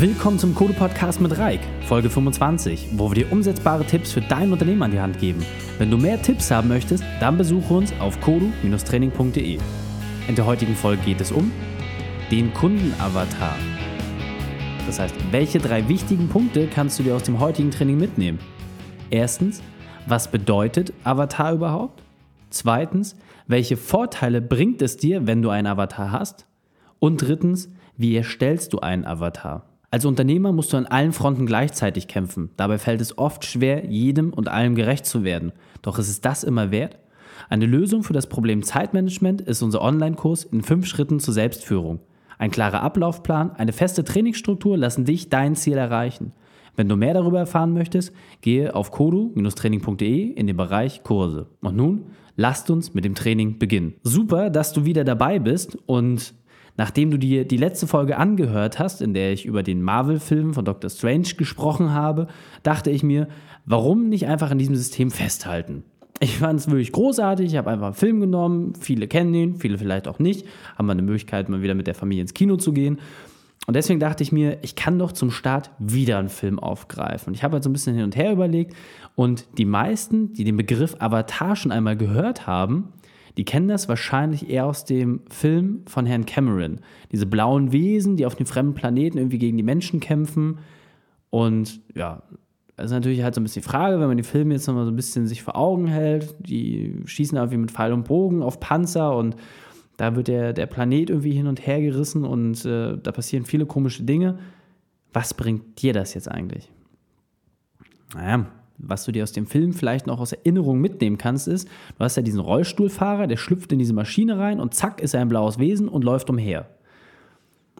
Willkommen zum Code Podcast mit Reik, Folge 25, wo wir dir umsetzbare Tipps für dein Unternehmen an die Hand geben. Wenn du mehr Tipps haben möchtest, dann besuche uns auf kodu-training.de. In der heutigen Folge geht es um den Kundenavatar. Das heißt, welche drei wichtigen Punkte kannst du dir aus dem heutigen Training mitnehmen? Erstens, was bedeutet Avatar überhaupt? Zweitens, welche Vorteile bringt es dir, wenn du einen Avatar hast? Und drittens, wie erstellst du einen Avatar? Als Unternehmer musst du an allen Fronten gleichzeitig kämpfen. Dabei fällt es oft schwer, jedem und allem gerecht zu werden. Doch ist es das immer wert? Eine Lösung für das Problem Zeitmanagement ist unser Online-Kurs in fünf Schritten zur Selbstführung. Ein klarer Ablaufplan, eine feste Trainingsstruktur lassen dich dein Ziel erreichen. Wenn du mehr darüber erfahren möchtest, gehe auf kodu-training.de in den Bereich Kurse. Und nun, lasst uns mit dem Training beginnen. Super, dass du wieder dabei bist und Nachdem du dir die letzte Folge angehört hast, in der ich über den Marvel-Film von Doctor Strange gesprochen habe, dachte ich mir, warum nicht einfach an diesem System festhalten? Ich fand es wirklich großartig. Ich habe einfach einen Film genommen. Viele kennen ihn, viele vielleicht auch nicht. Haben wir eine Möglichkeit, mal wieder mit der Familie ins Kino zu gehen. Und deswegen dachte ich mir, ich kann doch zum Start wieder einen Film aufgreifen. Und ich habe halt so ein bisschen hin und her überlegt. Und die meisten, die den Begriff Avatar schon einmal gehört haben, die kennen das wahrscheinlich eher aus dem Film von Herrn Cameron. Diese blauen Wesen, die auf dem fremden Planeten irgendwie gegen die Menschen kämpfen. Und ja, das ist natürlich halt so ein bisschen die Frage, wenn man die Filme jetzt nochmal so ein bisschen sich vor Augen hält. Die schießen irgendwie mit Pfeil und Bogen auf Panzer und da wird der, der Planet irgendwie hin und her gerissen und äh, da passieren viele komische Dinge. Was bringt dir das jetzt eigentlich? Naja, was du dir aus dem Film vielleicht noch aus Erinnerung mitnehmen kannst, ist, du hast ja diesen Rollstuhlfahrer, der schlüpft in diese Maschine rein und zack ist er ein blaues Wesen und läuft umher.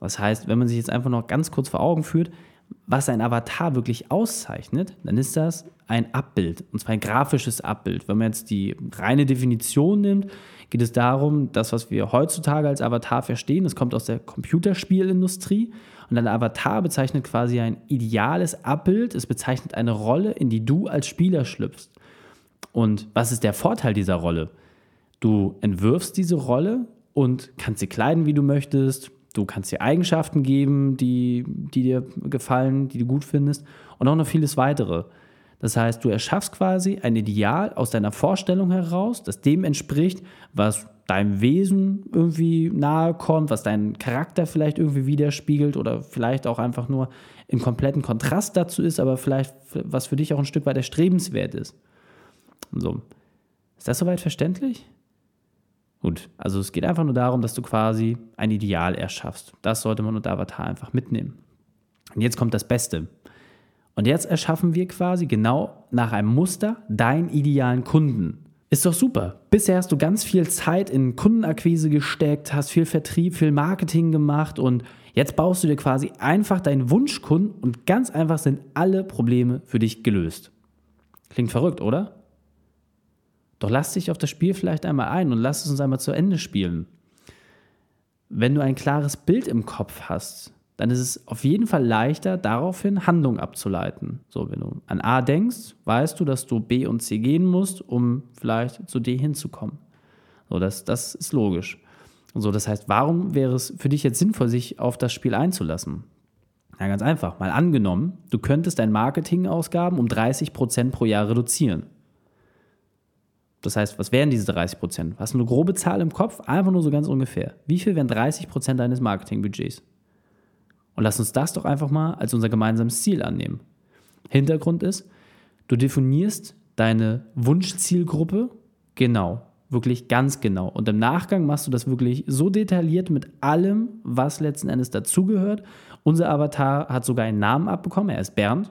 Das heißt, wenn man sich jetzt einfach noch ganz kurz vor Augen führt, was ein Avatar wirklich auszeichnet, dann ist das ein Abbild, und zwar ein grafisches Abbild. Wenn man jetzt die reine Definition nimmt, geht es darum, das, was wir heutzutage als Avatar verstehen, das kommt aus der Computerspielindustrie. Und ein Avatar bezeichnet quasi ein ideales Abbild, es bezeichnet eine Rolle, in die du als Spieler schlüpfst. Und was ist der Vorteil dieser Rolle? Du entwirfst diese Rolle und kannst sie kleiden, wie du möchtest. Du kannst ihr Eigenschaften geben, die, die dir gefallen, die du gut findest und auch noch vieles weitere. Das heißt, du erschaffst quasi ein Ideal aus deiner Vorstellung heraus, das dem entspricht, was deinem Wesen irgendwie nahe kommt, was deinen Charakter vielleicht irgendwie widerspiegelt oder vielleicht auch einfach nur im kompletten Kontrast dazu ist, aber vielleicht was für dich auch ein Stück weit erstrebenswert ist. So. Ist das soweit verständlich? Gut, also es geht einfach nur darum, dass du quasi ein Ideal erschaffst. Das sollte man unter Avatar einfach mitnehmen. Und jetzt kommt das Beste. Und jetzt erschaffen wir quasi genau nach einem Muster deinen idealen Kunden. Ist doch super. Bisher hast du ganz viel Zeit in Kundenakquise gesteckt, hast viel Vertrieb, viel Marketing gemacht und jetzt baust du dir quasi einfach deinen Wunschkunden und ganz einfach sind alle Probleme für dich gelöst. Klingt verrückt, oder? Doch lass dich auf das Spiel vielleicht einmal ein und lass es uns einmal zu Ende spielen. Wenn du ein klares Bild im Kopf hast, dann ist es auf jeden Fall leichter, daraufhin Handlung abzuleiten. So, wenn du an A denkst, weißt du, dass du B und C gehen musst, um vielleicht zu D hinzukommen. So, das, das ist logisch. So, das heißt, warum wäre es für dich jetzt sinnvoll, sich auf das Spiel einzulassen? Ja, ganz einfach. Mal angenommen, du könntest deine Marketingausgaben um 30% pro Jahr reduzieren. Das heißt, was wären diese 30%? Hast du eine grobe Zahl im Kopf? Einfach nur so ganz ungefähr. Wie viel wären 30% deines Marketingbudgets? Und lass uns das doch einfach mal als unser gemeinsames Ziel annehmen. Hintergrund ist, du definierst deine Wunschzielgruppe genau, wirklich ganz genau. Und im Nachgang machst du das wirklich so detailliert mit allem, was letzten Endes dazugehört. Unser Avatar hat sogar einen Namen abbekommen, er ist Bernd.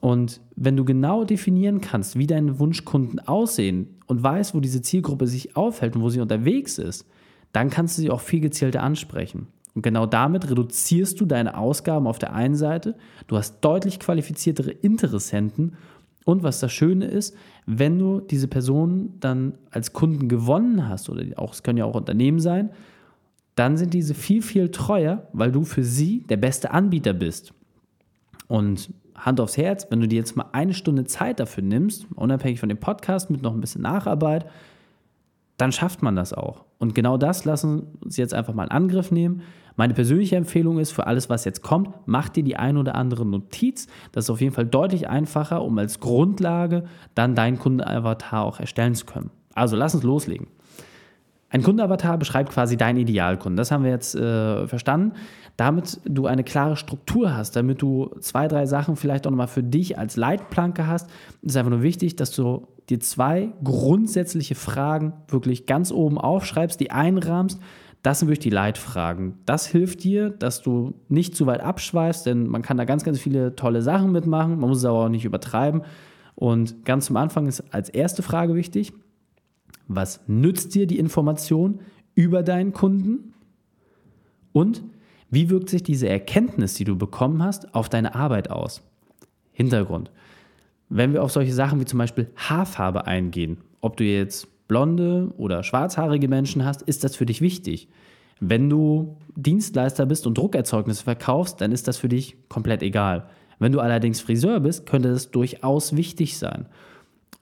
Und wenn du genau definieren kannst, wie deine Wunschkunden aussehen und weißt, wo diese Zielgruppe sich aufhält und wo sie unterwegs ist, dann kannst du sie auch viel gezielter ansprechen. Und genau damit reduzierst du deine Ausgaben auf der einen Seite, du hast deutlich qualifiziertere Interessenten und was das Schöne ist, wenn du diese Personen dann als Kunden gewonnen hast, oder auch, es können ja auch Unternehmen sein, dann sind diese viel, viel treuer, weil du für sie der beste Anbieter bist. Und Hand aufs Herz, wenn du dir jetzt mal eine Stunde Zeit dafür nimmst, unabhängig von dem Podcast mit noch ein bisschen Nacharbeit, dann schafft man das auch. Und genau das lassen uns jetzt einfach mal in Angriff nehmen Meine persönliche Empfehlung ist für alles, was jetzt kommt, mach dir die ein oder andere Notiz. Das ist auf jeden Fall deutlich einfacher, um als Grundlage dann deinen Kundenavatar auch erstellen zu können. Also lass uns loslegen. Ein Kundenavatar beschreibt quasi deinen Idealkunden. Das haben wir jetzt äh, verstanden. Damit du eine klare Struktur hast, damit du zwei, drei Sachen vielleicht auch nochmal für dich als Leitplanke hast, ist einfach nur wichtig, dass du dir zwei grundsätzliche Fragen wirklich ganz oben aufschreibst, die einrahmst. Das sind wirklich die Leitfragen. Das hilft dir, dass du nicht zu weit abschweifst, denn man kann da ganz, ganz viele tolle Sachen mitmachen. Man muss es aber auch nicht übertreiben. Und ganz zum Anfang ist als erste Frage wichtig, was nützt dir die Information über deinen Kunden? Und wie wirkt sich diese Erkenntnis, die du bekommen hast, auf deine Arbeit aus? Hintergrund. Wenn wir auf solche Sachen wie zum Beispiel Haarfarbe eingehen, ob du jetzt blonde oder schwarzhaarige Menschen hast, ist das für dich wichtig. Wenn du Dienstleister bist und Druckerzeugnisse verkaufst, dann ist das für dich komplett egal. Wenn du allerdings Friseur bist, könnte das durchaus wichtig sein.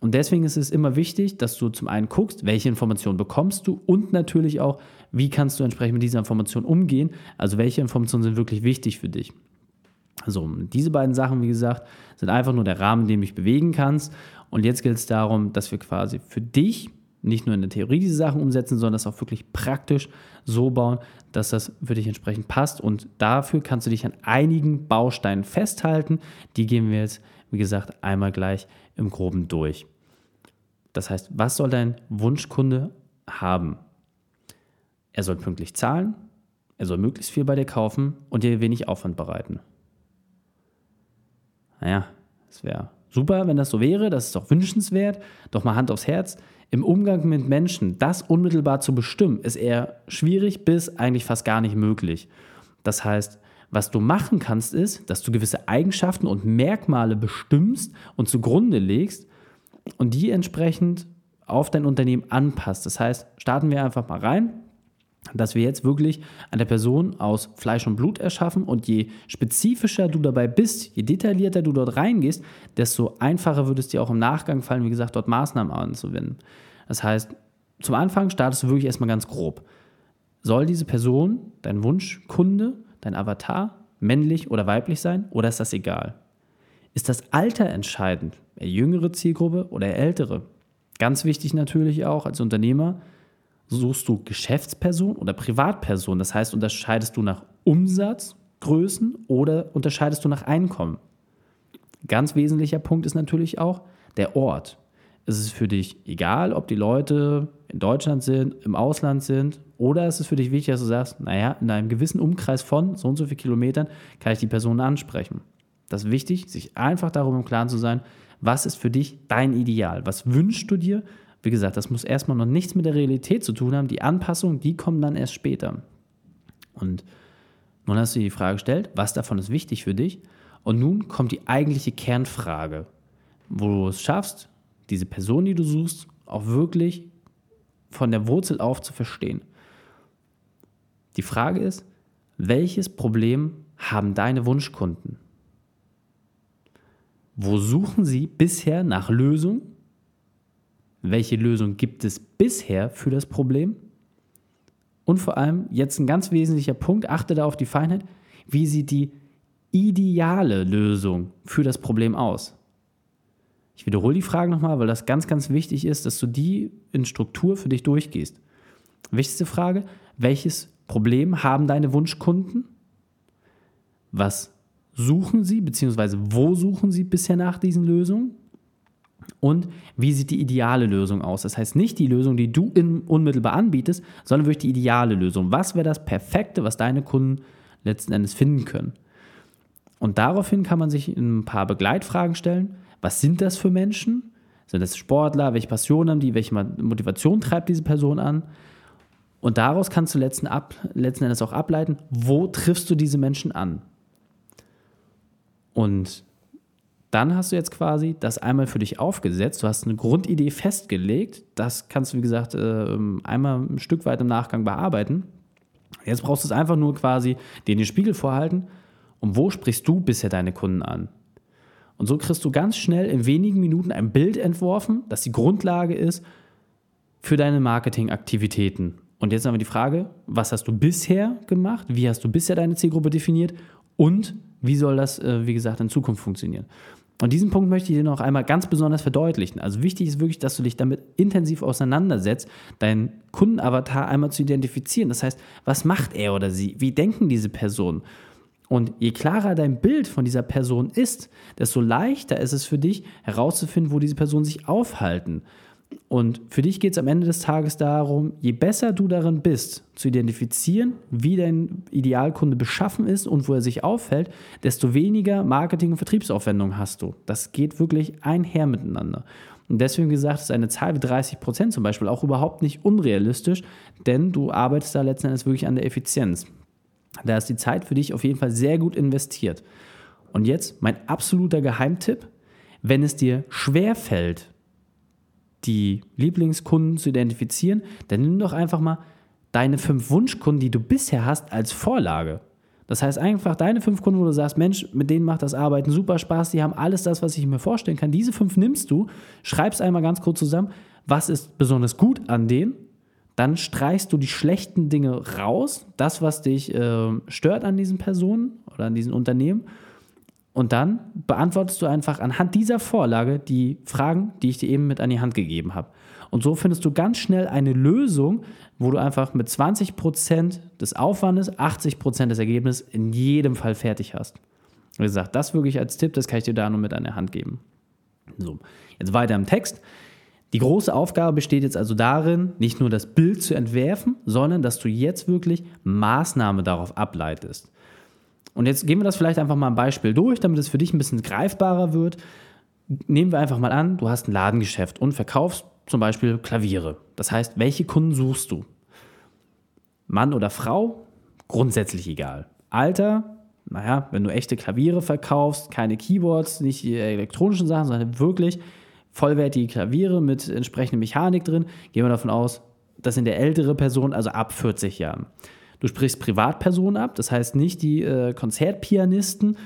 Und deswegen ist es immer wichtig, dass du zum einen guckst, welche Informationen bekommst du und natürlich auch, wie kannst du entsprechend mit dieser Information umgehen. Also welche Informationen sind wirklich wichtig für dich. Also diese beiden Sachen, wie gesagt, sind einfach nur der Rahmen, in dem du dich bewegen kannst. Und jetzt gilt es darum, dass wir quasi für dich nicht nur in der Theorie diese Sachen umsetzen, sondern das auch wirklich praktisch so bauen, dass das für dich entsprechend passt. Und dafür kannst du dich an einigen Bausteinen festhalten. Die gehen wir jetzt, wie gesagt, einmal gleich im Groben durch. Das heißt, was soll dein Wunschkunde haben? Er soll pünktlich zahlen, er soll möglichst viel bei dir kaufen und dir wenig Aufwand bereiten. Naja, es wäre super, wenn das so wäre, das ist auch wünschenswert, doch mal Hand aufs Herz. Im Umgang mit Menschen das unmittelbar zu bestimmen, ist eher schwierig bis eigentlich fast gar nicht möglich. Das heißt, was du machen kannst, ist, dass du gewisse Eigenschaften und Merkmale bestimmst und zugrunde legst und die entsprechend auf dein Unternehmen anpasst. Das heißt, starten wir einfach mal rein, dass wir jetzt wirklich eine Person aus Fleisch und Blut erschaffen und je spezifischer du dabei bist, je detaillierter du dort reingehst, desto einfacher würde es dir auch im Nachgang fallen, wie gesagt, dort Maßnahmen anzuwenden. Das heißt, zum Anfang startest du wirklich erstmal ganz grob. Soll diese Person, dein Wunschkunde, dein Avatar männlich oder weiblich sein oder ist das egal? Ist das Alter entscheidend? Eher jüngere Zielgruppe oder ältere? Ganz wichtig natürlich auch als Unternehmer, suchst du Geschäftsperson oder Privatperson? Das heißt, unterscheidest du nach Umsatz, Größen oder unterscheidest du nach Einkommen? Ganz wesentlicher Punkt ist natürlich auch der Ort. Ist es für dich egal, ob die Leute in Deutschland sind, im Ausland sind, oder ist es für dich wichtig, dass du sagst, naja, in einem gewissen Umkreis von so und so vielen Kilometern kann ich die Person ansprechen. Das ist wichtig, sich einfach darüber im Klaren zu sein, was ist für dich dein Ideal? Was wünschst du dir? Wie gesagt, das muss erstmal noch nichts mit der Realität zu tun haben. Die Anpassungen, die kommen dann erst später. Und nun hast du die Frage gestellt, was davon ist wichtig für dich? Und nun kommt die eigentliche Kernfrage, wo du es schaffst, diese Person, die du suchst, auch wirklich von der Wurzel auf zu verstehen. Die Frage ist, welches Problem haben deine Wunschkunden? Wo suchen sie bisher nach Lösung? Welche Lösung gibt es bisher für das Problem? Und vor allem, jetzt ein ganz wesentlicher Punkt, achte da auf die Feinheit, wie sieht die ideale Lösung für das Problem aus? Ich wiederhole die Frage nochmal, weil das ganz, ganz wichtig ist, dass du die in Struktur für dich durchgehst. Wichtigste Frage, welches Problem haben deine Wunschkunden? Was suchen sie, beziehungsweise wo suchen sie bisher nach diesen Lösungen? Und wie sieht die ideale Lösung aus? Das heißt nicht die Lösung, die du unmittelbar anbietest, sondern wirklich die ideale Lösung. Was wäre das Perfekte, was deine Kunden letzten Endes finden können? Und daraufhin kann man sich ein paar Begleitfragen stellen was sind das für Menschen? Sind das Sportler? Welche Passion haben die? Welche Motivation treibt diese Person an? Und daraus kannst du letzten, ab, letzten Endes auch ableiten, wo triffst du diese Menschen an? Und dann hast du jetzt quasi das einmal für dich aufgesetzt. Du hast eine Grundidee festgelegt. Das kannst du, wie gesagt, ähm, einmal ein Stück weit im Nachgang bearbeiten. Jetzt brauchst du es einfach nur quasi dir den Spiegel vorhalten. Und wo sprichst du bisher deine Kunden an? Und so kriegst du ganz schnell in wenigen Minuten ein Bild entworfen, das die Grundlage ist für deine Marketingaktivitäten. Und jetzt haben wir die Frage, was hast du bisher gemacht? Wie hast du bisher deine Zielgruppe definiert? Und wie soll das, äh, wie gesagt, in Zukunft funktionieren? Und diesen Punkt möchte ich dir noch einmal ganz besonders verdeutlichen. Also wichtig ist wirklich, dass du dich damit intensiv auseinandersetzt, deinen Kundenavatar einmal zu identifizieren. Das heißt, was macht er oder sie? Wie denken diese Personen? Und je klarer dein Bild von dieser Person ist, desto leichter ist es für dich herauszufinden, wo diese Personen sich aufhalten. Und für dich geht es am Ende des Tages darum, je besser du darin bist, zu identifizieren, wie dein Idealkunde beschaffen ist und wo er sich auffällt, desto weniger Marketing- und Vertriebsaufwendungen hast du. Das geht wirklich einher miteinander. Und deswegen gesagt, ist eine Zahl wie 30 Prozent zum Beispiel auch überhaupt nicht unrealistisch, denn du arbeitest da letzten Endes wirklich an der Effizienz. Da ist die Zeit für dich auf jeden Fall sehr gut investiert. Und jetzt mein absoluter Geheimtipp, wenn es dir schwer fällt, die Lieblingskunden zu identifizieren, dann nimm doch einfach mal deine fünf Wunschkunden, die du bisher hast, als Vorlage. Das heißt einfach deine fünf Kunden, wo du sagst, Mensch, mit denen macht das Arbeiten super Spaß, die haben alles das, was ich mir vorstellen kann. Diese fünf nimmst du, schreibst einmal ganz kurz zusammen, was ist besonders gut an denen, dann streichst du die schlechten Dinge raus, das, was dich äh, stört an diesen Personen oder an diesen Unternehmen und dann beantwortest du einfach anhand dieser Vorlage die Fragen, die ich dir eben mit an die Hand gegeben habe. Und so findest du ganz schnell eine Lösung, wo du einfach mit 20% des Aufwandes 80% des Ergebnisses in jedem Fall fertig hast. Wie gesagt, das wirklich als Tipp, das kann ich dir da nur mit an die Hand geben. So, jetzt weiter im Text. Die große Aufgabe besteht jetzt also darin, nicht nur das Bild zu entwerfen, sondern dass du jetzt wirklich Maßnahme darauf ableitest. Und jetzt gehen wir das vielleicht einfach mal ein Beispiel durch, damit es für dich ein bisschen greifbarer wird. Nehmen wir einfach mal an, du hast ein Ladengeschäft und verkaufst zum Beispiel Klaviere. Das heißt, welche Kunden suchst du? Mann oder Frau? Grundsätzlich egal. Alter? Naja, wenn du echte Klaviere verkaufst, keine Keyboards, nicht die elektronischen Sachen, sondern wirklich vollwertige Klaviere mit entsprechender Mechanik drin, gehen wir davon aus, das sind der ältere Person, also ab 40 Jahren. Du sprichst Privatpersonen ab, das heißt nicht die äh, Konzertpianisten,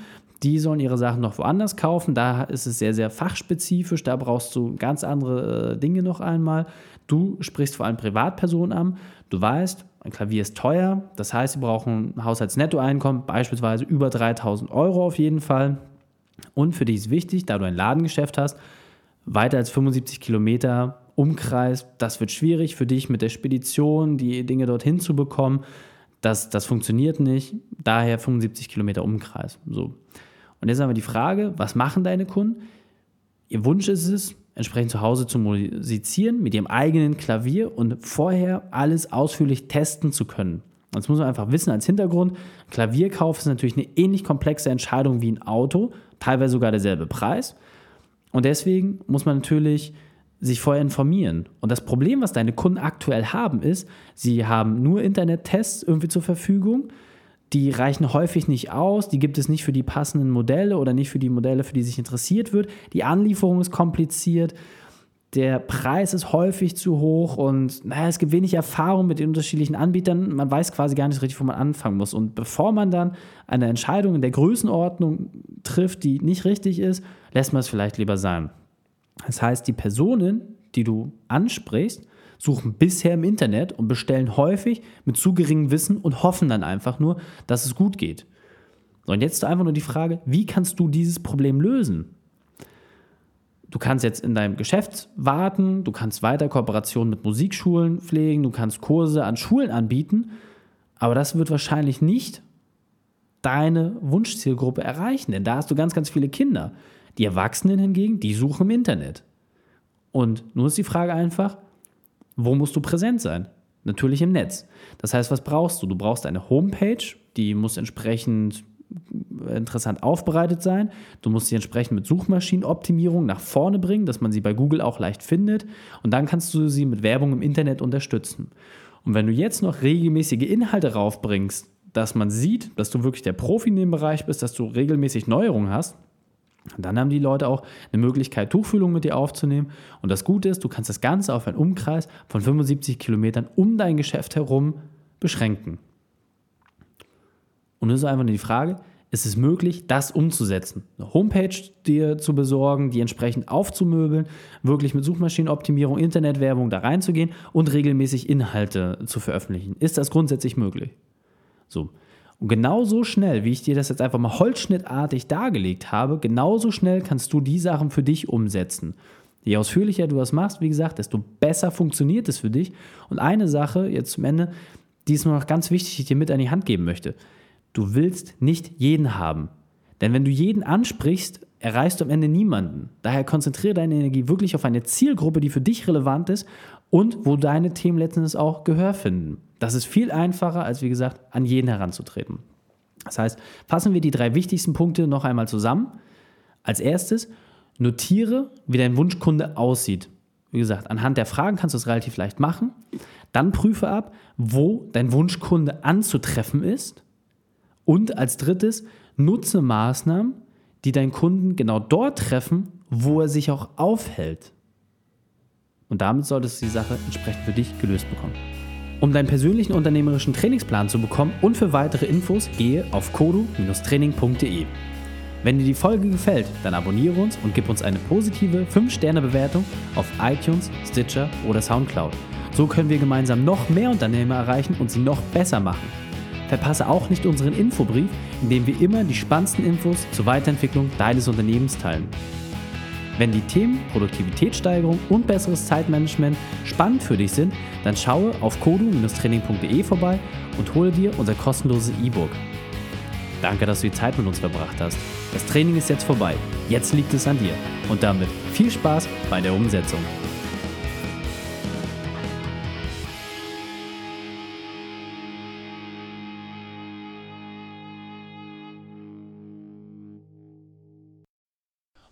die sollen ihre Sachen noch woanders kaufen. Da ist es sehr, sehr fachspezifisch. Da brauchst du ganz andere äh, Dinge noch einmal. Du sprichst vor allem Privatpersonen an. Du weißt, ein Klavier ist teuer. Das heißt, sie brauchen ein Haushaltsnettoeinkommen, beispielsweise über 3000 Euro auf jeden Fall. Und für dich ist wichtig, da du ein Ladengeschäft hast, weiter als 75 Kilometer Umkreis, das wird schwierig für dich mit der Spedition, die Dinge dorthin zu bekommen. Das, das funktioniert nicht, daher 75 Kilometer Umkreis. So. Und jetzt haben wir die Frage, was machen deine Kunden? Ihr Wunsch ist es, entsprechend zu Hause zu musizieren mit ihrem eigenen Klavier und vorher alles ausführlich testen zu können. Das muss man einfach wissen als Hintergrund. Klavierkauf ist natürlich eine ähnlich komplexe Entscheidung wie ein Auto, teilweise sogar derselbe Preis. Und deswegen muss man natürlich sich vorher informieren. Und das Problem, was deine Kunden aktuell haben, ist, sie haben nur Internet-Tests irgendwie zur Verfügung. Die reichen häufig nicht aus, die gibt es nicht für die passenden Modelle oder nicht für die Modelle, für die sich interessiert wird. Die Anlieferung ist kompliziert, der Preis ist häufig zu hoch und naja, es gibt wenig Erfahrung mit den unterschiedlichen Anbietern. Man weiß quasi gar nicht richtig, wo man anfangen muss. Und bevor man dann eine Entscheidung in der Größenordnung trifft, die nicht richtig ist, lässt man es vielleicht lieber sein. Das heißt, die Personen, die du ansprichst, suchen bisher im Internet und bestellen häufig mit zu geringem Wissen und hoffen dann einfach nur, dass es gut geht. Und jetzt einfach nur die Frage, wie kannst du dieses Problem lösen? Du kannst jetzt in deinem Geschäft warten, du kannst weiter Kooperationen mit Musikschulen pflegen, du kannst Kurse an Schulen anbieten, aber das wird wahrscheinlich nicht deine Wunschzielgruppe erreichen, denn da hast du ganz, ganz viele Kinder. Die Erwachsenen hingegen, die suchen im Internet. Und nun ist die Frage einfach, wo musst du präsent sein? Natürlich im Netz. Das heißt, was brauchst du? Du brauchst eine Homepage, die muss entsprechend interessant aufbereitet sein. Du musst sie entsprechend mit Suchmaschinenoptimierung nach vorne bringen, dass man sie bei Google auch leicht findet. Und dann kannst du sie mit Werbung im Internet unterstützen. Und wenn du jetzt noch regelmäßige Inhalte raufbringst, dass man sieht, dass du wirklich der Profi in dem Bereich bist, dass du regelmäßig Neuerungen hast, dann haben die Leute auch eine Möglichkeit, Tuchfühlung mit dir aufzunehmen. Und das Gute ist, du kannst das Ganze auf einen Umkreis von 75 Kilometern um dein Geschäft herum beschränken. Und nun ist einfach nur die Frage, ist es möglich, das umzusetzen. Eine Homepage dir zu besorgen, die entsprechend aufzumöbeln, wirklich mit Suchmaschinenoptimierung, Internetwerbung da reinzugehen und regelmäßig Inhalte zu veröffentlichen. Ist das grundsätzlich möglich? So. Und genauso schnell, wie ich dir das jetzt einfach mal holzschnittartig dargelegt habe, genauso schnell kannst du die Sachen für dich umsetzen. Je ausführlicher du das machst, wie gesagt, desto besser funktioniert es für dich. Und eine Sache jetzt zum Ende, die ist mir noch ganz wichtig, die ich dir mit an die Hand geben möchte. Du willst nicht jeden haben. Denn wenn du jeden ansprichst, erreichst du am Ende niemanden. Daher konzentriere deine Energie wirklich auf eine Zielgruppe, die für dich relevant ist und wo deine Themen letztendlich auch Gehör finden. Das ist viel einfacher, als wie gesagt, an jeden heranzutreten. Das heißt, fassen wir die drei wichtigsten Punkte noch einmal zusammen. Als erstes, notiere, wie dein Wunschkunde aussieht. Wie gesagt, anhand der Fragen kannst du es relativ leicht machen. Dann prüfe ab, wo dein Wunschkunde anzutreffen ist und als drittes, nutze Maßnahmen, die deinen Kunden genau dort treffen, wo er sich auch aufhält. Und damit solltest du die Sache entsprechend für dich gelöst bekommen. Um deinen persönlichen unternehmerischen Trainingsplan zu bekommen und für weitere Infos, gehe auf kodu-training.de. Wenn dir die Folge gefällt, dann abonniere uns und gib uns eine positive 5-Sterne-Bewertung auf iTunes, Stitcher oder Soundcloud. So können wir gemeinsam noch mehr Unternehmer erreichen und sie noch besser machen. Verpasse auch nicht unseren Infobrief, in dem wir immer die spannendsten Infos zur Weiterentwicklung deines Unternehmens teilen. Wenn die Themen Produktivitätssteigerung und besseres Zeitmanagement spannend für dich sind, dann schaue auf kodu-training.de vorbei und hole dir unser kostenloses E-Book. Danke, dass du die Zeit mit uns verbracht hast. Das Training ist jetzt vorbei. Jetzt liegt es an dir. Und damit viel Spaß bei der Umsetzung.